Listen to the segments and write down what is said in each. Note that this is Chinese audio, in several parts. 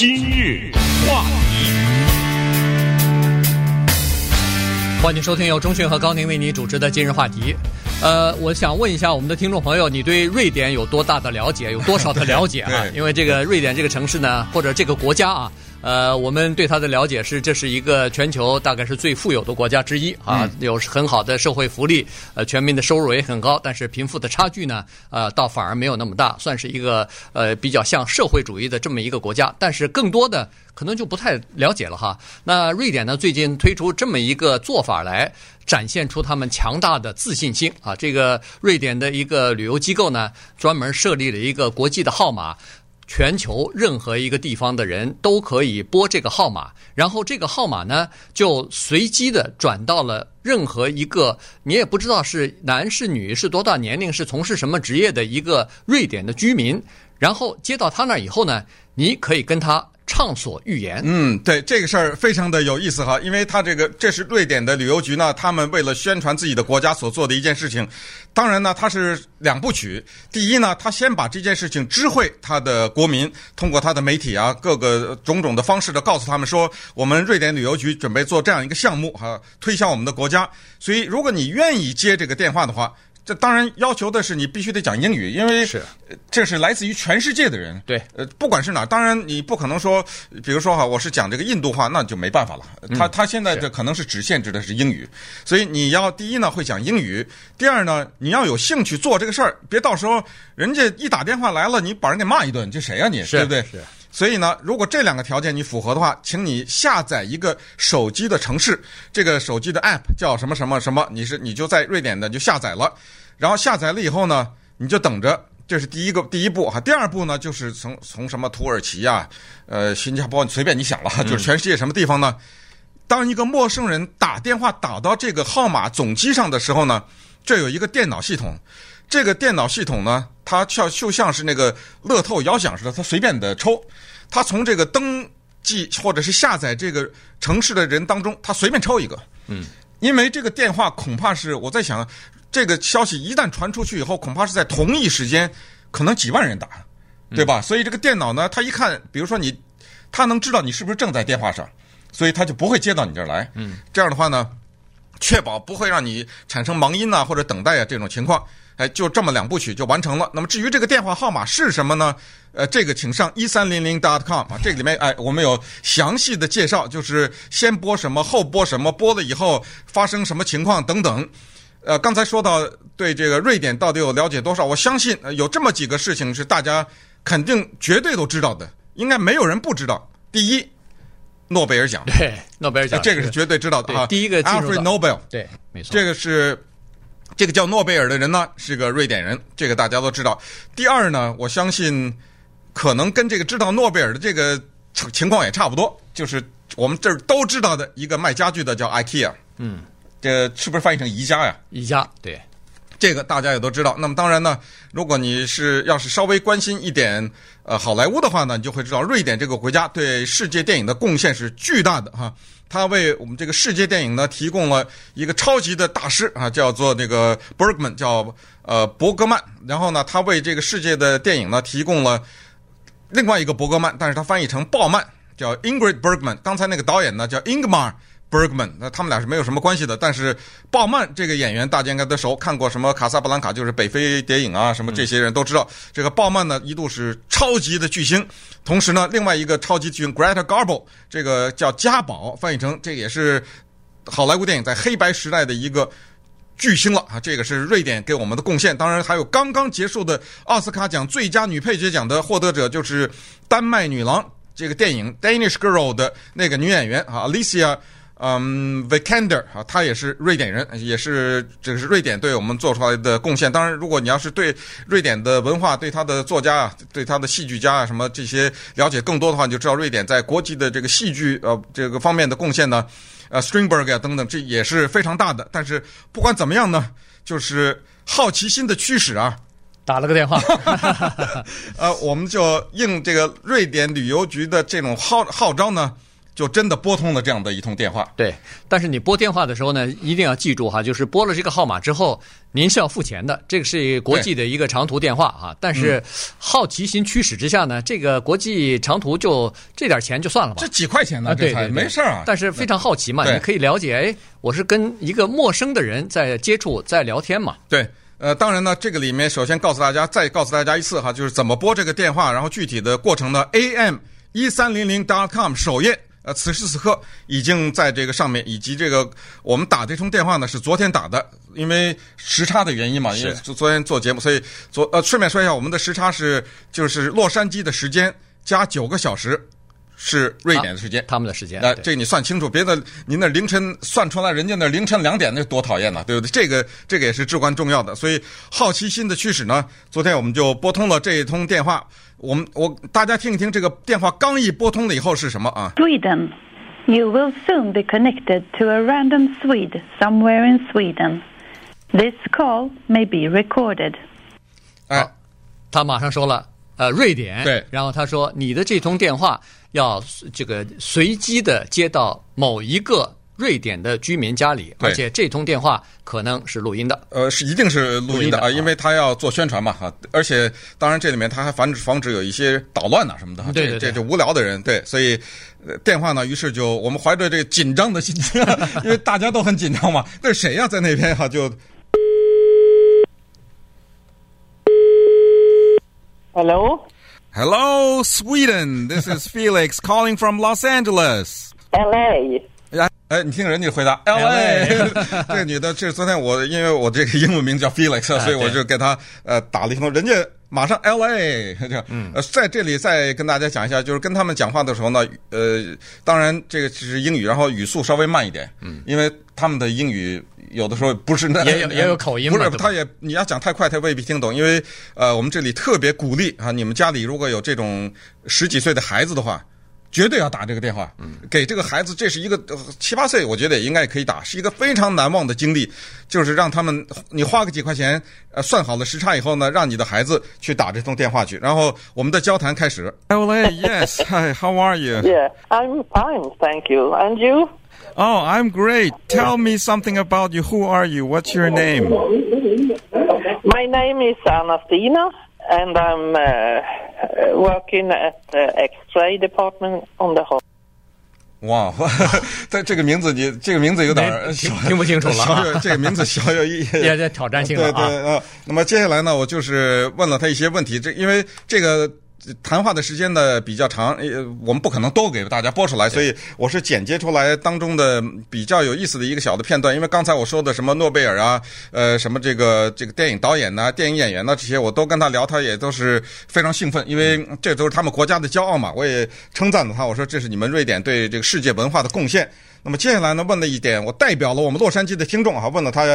今日话题，欢迎收听由中讯和高宁为你主持的今日话题。呃，我想问一下我们的听众朋友，你对瑞典有多大的了解？有多少的了解啊？因为这个瑞典这个城市呢，或者这个国家啊。呃，我们对它的了解是，这是一个全球大概是最富有的国家之一啊，有很好的社会福利，呃，全民的收入也很高，但是贫富的差距呢，呃，倒反而没有那么大，算是一个呃比较像社会主义的这么一个国家。但是更多的可能就不太了解了哈。那瑞典呢，最近推出这么一个做法来展现出他们强大的自信心啊。这个瑞典的一个旅游机构呢，专门设立了一个国际的号码。全球任何一个地方的人都可以拨这个号码，然后这个号码呢就随机的转到了任何一个你也不知道是男是女是多大年龄是从事什么职业的一个瑞典的居民，然后接到他那以后呢，你可以跟他。畅所欲言。嗯，对，这个事儿非常的有意思哈，因为他这个这是瑞典的旅游局呢，他们为了宣传自己的国家所做的一件事情。当然呢，他是两部曲。第一呢，他先把这件事情知会他的国民，通过他的媒体啊，各个种种的方式的告诉他们说，我们瑞典旅游局准备做这样一个项目哈，推销我们的国家。所以，如果你愿意接这个电话的话。这当然要求的是你必须得讲英语，因为是这是来自于全世界的人。对，呃，不管是哪，当然你不可能说，比如说哈，我是讲这个印度话，那就没办法了。他他现在这可能是只限制的是英语，所以你要第一呢会讲英语，第二呢你要有兴趣做这个事儿，别到时候人家一打电话来了，你把人给骂一顿，这谁呀你？对不对？是。所以呢，如果这两个条件你符合的话，请你下载一个手机的城市，这个手机的 app 叫什么什么什么，你是你就在瑞典的就下载了，然后下载了以后呢，你就等着，这是第一个第一步哈。第二步呢，就是从从什么土耳其呀、啊，呃，新加坡，随便你想了，就是全世界什么地方呢？当一个陌生人打电话打到这个号码总机上的时候呢，这有一个电脑系统。这个电脑系统呢，它像就像是那个乐透摇奖似的，它随便的抽，它从这个登记或者是下载这个城市的人当中，它随便抽一个。嗯，因为这个电话恐怕是我在想，这个消息一旦传出去以后，恐怕是在同一时间，可能几万人打，对吧？所以这个电脑呢，它一看，比如说你，它能知道你是不是正在电话上，所以它就不会接到你这儿来。嗯，这样的话呢，确保不会让你产生忙音啊或者等待啊这种情况。哎，就这么两部曲就完成了。那么至于这个电话号码是什么呢？呃，这个请上一三零零 dot com 啊，这个里面哎，我们有详细的介绍，就是先拨什么，后拨什么，拨了以后发生什么情况等等。呃，刚才说到对这个瑞典到底有了解多少，我相信有这么几个事情是大家肯定绝对都知道的，应该没有人不知道。第一，诺贝尔奖，对，诺贝尔奖，这个是绝对知道的啊。第一个，Alfred Nobel，对，没错，这个是。这个叫诺贝尔的人呢，是个瑞典人，这个大家都知道。第二呢，我相信可能跟这个知道诺贝尔的这个情况也差不多，就是我们这儿都知道的一个卖家具的叫 IKEA。嗯，这是不是翻译成宜家呀？宜家，对，这个大家也都知道。那么当然呢，如果你是要是稍微关心一点呃好莱坞的话呢，你就会知道瑞典这个国家对世界电影的贡献是巨大的哈。他为我们这个世界电影呢提供了一个超级的大师啊，叫做那个 Bergman，叫呃伯格曼。然后呢，他为这个世界的电影呢提供了另外一个伯格曼，但是他翻译成鲍曼，叫 Ingrid Bergman。刚才那个导演呢叫 Ingmar。Bergman，那他们俩是没有什么关系的，但是鲍曼这个演员大家应该都熟，看过什么《卡萨布兰卡》，就是北非谍影啊，什么这些人都知道。嗯、这个鲍曼呢一度是超级的巨星，同时呢另外一个超级巨星 Greta Garbo，这个叫嘉宝，翻译成这个也是好莱坞电影在黑白时代的一个巨星了啊。这个是瑞典给我们的贡献，当然还有刚刚结束的奥斯卡奖最佳女配角奖的获得者就是丹麦女郎这个电影 Danish Girl 的那个女演员啊，Alicia。嗯 Vikander 啊，他也是瑞典人，也是这个是瑞典对我们做出来的贡献。当然，如果你要是对瑞典的文化、对他的作家啊、对他的戏剧家啊什么这些了解更多的话，你就知道瑞典在国际的这个戏剧呃这个方面的贡献呢，呃 Strindberg 啊等等，这也是非常大的。但是不管怎么样呢，就是好奇心的驱使啊，打了个电话，呃，我们就应这个瑞典旅游局的这种号号召呢。就真的拨通了这样的一通电话。对，但是你拨电话的时候呢，一定要记住哈，就是拨了这个号码之后，您是要付钱的。这个是国际的一个长途电话啊，但是好奇心驱使之下呢，这个国际长途就这点钱就算了吧。这几块钱呢？啊，对，没事儿啊。但是非常好奇嘛，你可以了解，哎，我是跟一个陌生的人在接触，在聊天嘛。对，呃，当然呢，这个里面首先告诉大家，再告诉大家一次哈，就是怎么拨这个电话，然后具体的过程呢，am 一三零零 dot com 首页。呃，此时此刻已经在这个上面，以及这个我们打这通电话呢是昨天打的，因为时差的原因嘛，因为昨天做节目，所以昨呃顺便说一下，我们的时差是就是洛杉矶的时间加九个小时，是瑞典的时间，他们的时间。那、呃、这你算清楚，别的您那凌晨算出来，人家那凌晨两点那多讨厌呐，对不对？这个这个也是至关重要的，所以好奇心的驱使呢，昨天我们就拨通了这一通电话。我们我大家听一听这个电话刚一拨通了以后是什么啊？Sweden, you will soon be connected to a random Swede somewhere in Sweden. This call may be recorded. 哎，他马上说了，呃，瑞典。对，然后他说，你的这通电话要这个随机的接到某一个。瑞典的居民家里，而且这通电话可能是录音的。呃，是一定是录音的啊，因为他要做宣传嘛哈。而且当然这里面他还防止防止有一些捣乱呐什么的。对对对，这就无聊的人对，所以电话呢，于是就我们怀着这个紧张的心情，因为大家都很紧张嘛。那谁呀，在那边哈就？Hello，Hello Sweden，this is Felix calling from Los Angeles，LA。哎，你听人家回答，L A，这个女的，这昨天我因为我这个英文名叫 Felix，所以我就给她呃打了一通，人家马上 L A，这嗯，呃，在这里再跟大家讲一下，就是跟他们讲话的时候呢，呃，当然这个只是英语，然后语速稍微慢一点，嗯，因为他们的英语有的时候不是那也有 也有口音，不是，他也你要讲太快，他未必听懂，因为呃，我们这里特别鼓励啊，你们家里如果有这种十几岁的孩子的话。绝对要打这个电话，给这个孩子，这是一个七八岁，我觉得也应该可以打，是一个非常难忘的经历。就是让他们，你花个几块钱，呃，算好了时差以后呢，让你的孩子去打这通电话去，然后我们的交谈开始。Hello，Yes，Hi，How are you？Yeah，I'm fine，Thank you，And you？Oh，I'm great，Tell me something about you，Who are you？What's your name？My name is Anastina。And I'm working at the X-ray department on the whole. 哇，在这个名字你这个名字有点听听不清楚了。这个名字小有一 也在挑战性了啊。对对啊，那么接下来呢，我就是问了他一些问题，这因为这个。谈话的时间呢比较长，呃，我们不可能都给大家播出来，所以我是剪接出来当中的比较有意思的一个小的片段。因为刚才我说的什么诺贝尔啊，呃，什么这个这个电影导演呐、啊、电影演员呐、啊、这些，我都跟他聊，他也都是非常兴奋，因为这都是他们国家的骄傲嘛。我也称赞了他，我说这是你们瑞典对这个世界文化的贡献。那么接下来呢，问了一点，我代表了我们洛杉矶的听众啊，问了他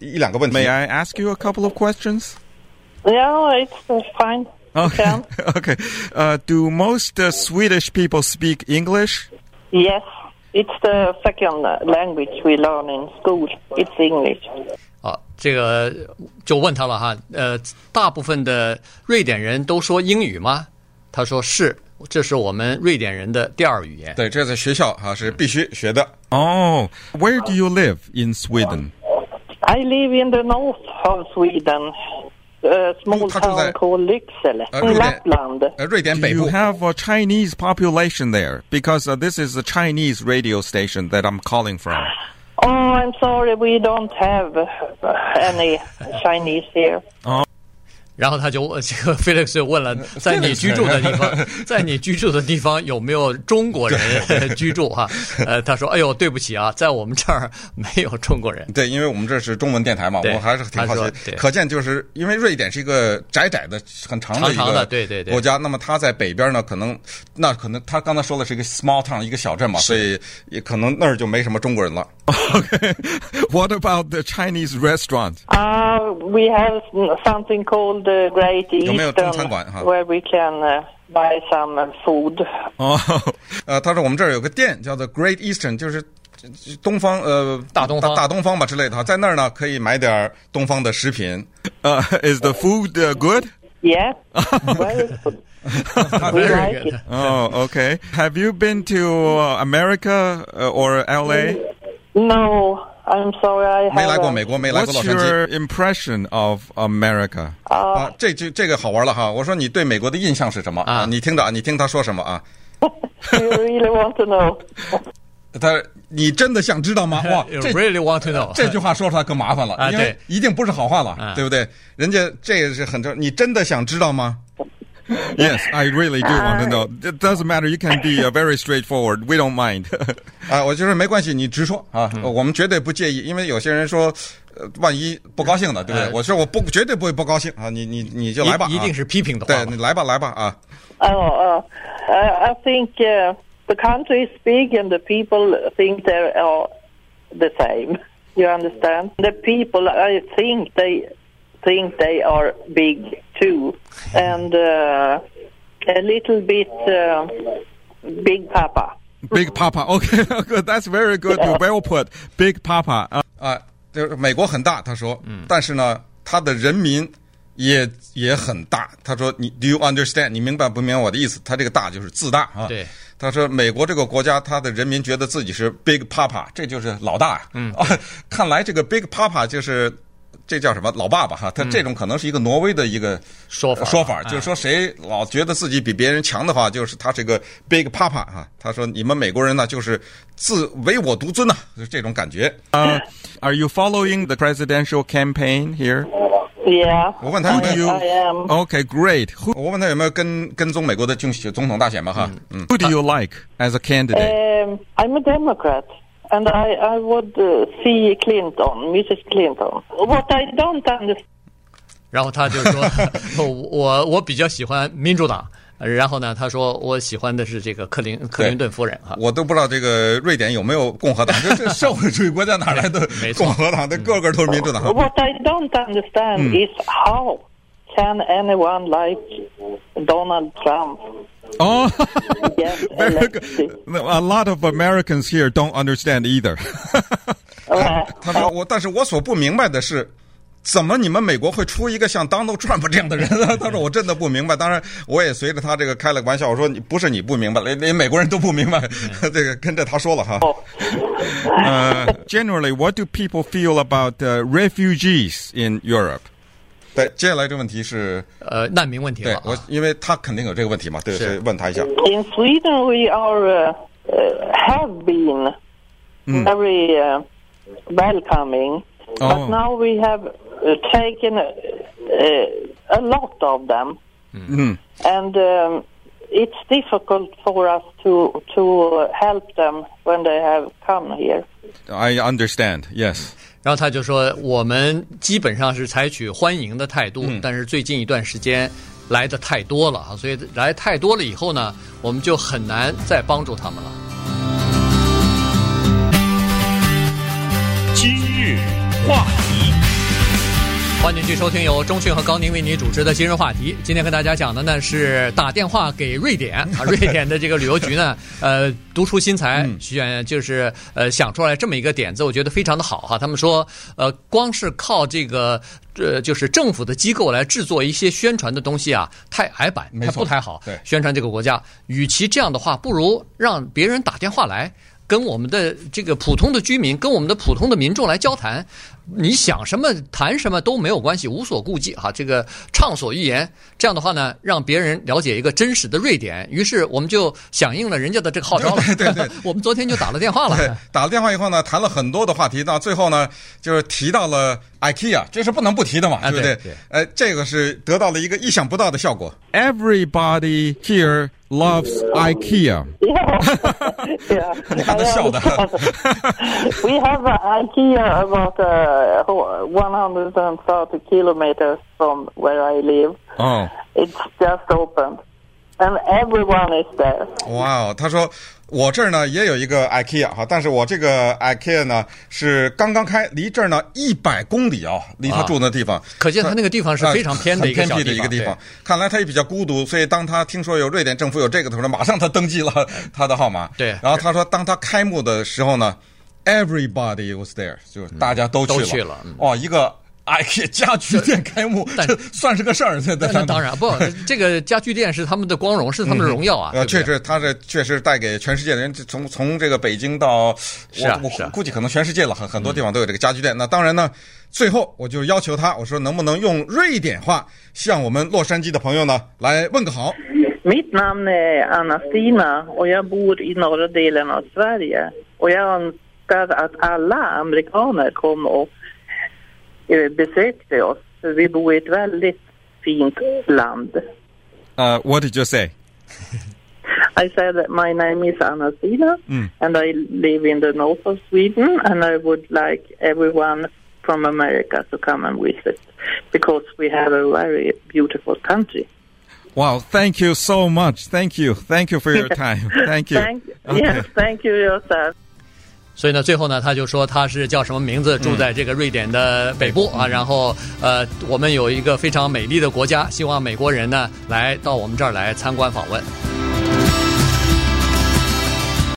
一两个问题。May I ask you a couple of questions? Yeah, it's fine. Okay. Okay. Uh, do most uh, Swedish people speak English? Yes. It's the second language we learn in school. It's English. 啊，这个就问他了哈，呃，大部分的瑞典人都说英语吗？他说是，这是我们瑞典人的第二语言。对，这在学校啊是必须学的。哦，Where do you live in Sweden? I live in the north of Sweden. A small town called Lycksele in Lapland. Do you have a Chinese population there? Because uh, this is a Chinese radio station that I'm calling from. Oh, I'm sorry, we don't have uh, any Chinese here. Oh. 然后他就这个 Felix 就问了，在你居住的地方，在你居住的地方有没有中国人 居住？哈，呃，他说：“哎呦，对不起啊，在我们这儿没有中国人。”对，因为我们这是中文电台嘛，我还是挺好奇。可见就是因为瑞典是一个窄窄的、很长的一个对对对国家，那么它在北边呢，可能那可能他刚才说的是一个 small town，一个小镇嘛，所以也可能那儿就没什么中国人了。Okay，what about the Chinese restaurant？啊，we have something called The Great Eastern, where we can buy some food. 哦，呃，他说我们这儿有个店叫做 Great Eastern，就是东方呃大东方大东方吧之类的哈，在那儿呢可以买点东方的食品。呃，Is the food good? Yeah, very good. like it. Oh, okay. Have you been to uh, America uh, or LA? No. I'm sorry, I 没来过美国，没来过洛 What's 杉矶。your impression of America? 啊，这句这个好玩了哈！我说你对美国的印象是什么啊你听着啊，你听他说什么啊 you really want to know? 他，你真的想知道吗？哇，You really want to know？这句话说出来可麻烦了，因为一定不是好话了，啊对不对？人家这也是很正，你真的想知道吗？Yes, I really do want to know. It doesn't matter. You can be uh, very straightforward. We don't mind. 啊，我就说没关系，你直说啊，嗯我们绝对不介意，因为有些人说，呃，万一不高兴的，对不对？哎我说我不绝对不会不高兴啊，你你你就来吧，啊一一定是批评的话对，吧你来吧来吧啊， Oh, uh, I I think uh, the country is big and the people think they are the same. You understand? The people, I think they think they are big too, and uh, a little bit uh, big papa. Big Papa. Okay, good. That's very good. Well put. Big Papa. Uh, 啊，就是美国很大，他说，但是呢，他的人民也也很大。他说，你 Do you understand？你明白不明白我的意思？他这个大就是自大啊。对，他说美国这个国家，他的人民觉得自己是 Big Papa，这就是老大。嗯啊，看来这个 Big Papa 就是 这叫什么老爸爸哈？他这种可能是一个挪威的一个说法说法，哎就是说谁老觉得自己比别人强的话，就是他是个 Big Papa 哈。他说你们美国人呢，就是自唯我独尊呐、就是这种感觉。uh, are you following the presidential campaign here? Yeah, 我问他有没 Who do 有 you? I am. Okay, great. Who 我问他有没有跟跟踪美国的竞总统大选嘛？哈，嗯，who do you like as a candidate? Um, I'm a Democrat, and I, I would uh, see Clinton, Mrs. Clinton. What I don't understand. 然后他就说，我我我比较喜欢民主党。呃然后呢，他说我喜欢的是这个克林克林顿夫人哈。我都不知道这个瑞典有没有共和党，这这社会主义国家哪来的没错共和党？这个个都是民主党。 What I don't understand is how can anyone like Donald Trump Oh, get very elected? good. A lot of Americans here don't understand either. Uh, 他说我，但是我所不明白的是。怎么你们美国会出一个像 Donald Trump 这样的人呢？他说我真的不明白。当然，我也随着他这个开了个玩笑，我说你不是你不明白，连连美国人都不明白。这个跟着他说了哈。 Uh, generally, what do people feel about uh, refugees in Europe? 对，接下来这个问题是，呃，难民问题了啊。对我，因为他肯定有这个问题嘛，对，是所以问他一下。 in Sweden, we are uh, uh, have been very uh, welcoming, Oh. but now we have uh, taken uh, uh, a lot of them, Mm. and um, it's difficult for us to to help them when they have come here. I understand. Yes. 然后他就说，我们基本上是采取欢迎的态度，但是最近一段时间来的太多了啊，所以来太多了以后呢，我们就很难再帮助他们了。今日话题，欢迎继续收听由中讯和高宁为你主持的今日话题。今天跟大家讲的呢是打电话给瑞典啊，瑞典的这个旅游局呢，呃，独出心裁，选就是呃想出来这么一个点子，我觉得非常的好哈。他们说，呃，光是靠这个呃就是政府的机构来制作一些宣传的东西啊，太矮板，它不太好。对宣传这个国家，与其这样的话，不如让别人打电话来。跟我们的这个普通的居民，跟我们的普通的民众来交谈，你想什么谈什么都没有关系，无所顾忌哈。这个畅所欲言，这样的话呢，让别人了解一个真实的瑞典。于是我们就响应了人家的这个号召了。对对对 我们昨天就打了电话对了。，打了电话以后呢，谈了很多的话题，到最后呢，就是提到了 IKEA，这是不能不提的嘛，啊对不对？对对呃，这个是得到了一个意想不到的效果。 Everybody here loves IKEA. Yeah, yeah. 你看他笑的。 we have uh, IKEA about uh, 130 kilometers from where I live. Oh. It's just opened, and everyone is there. 哇哦，他说 我这儿呢也有一个 IKEA 哈，但是我这个 IKEA 呢是刚刚开，离这儿呢一百公里啊，离他住的地方。可见他那个地方是非常偏的一个小偏僻的一个地方。看来他也比较孤独，所以当他听说有瑞典政府有这个的时候，马上他登记了他的号码。对然后他说，当他开幕的时候呢，everybody was there，就是大家都去了。都去了嗯哦，一个哎呀，家具店开幕，这算是个事儿。那当然不，这个家具店是他们的光荣，是他们的荣耀啊。呃，确实，他这确实带给全世界的人，从从这个北京到我是啊是啊我估计可能全世界了，很很多地方都有这个家具店。那当然呢，最后我就要求他，我说能不能用瑞典话向我们洛杉矶的朋友呢来问个好。Mitt namn är Anna-Stina och jag bor i norra delen av Sverige. Och jag önskar att alla amerikaner kom och eh, besökte oss. Vi bor i ett väldigt fint land. Uh, what did you say? I said that my name is Anna-Stina Mm. and I live in the north of Sweden and I would like everyone from America to come and visit because we have a very beautiful country. Wow, thank you so much. Thank you. Thank you for your time. Thank you. Thank, yes, thank you yourself. 所以呢，最后呢，他就说他是叫什么名字，住在这个瑞典的北部啊。然后呃，我们有一个非常美丽的国家，希望美国人呢来到我们这儿来参观访问。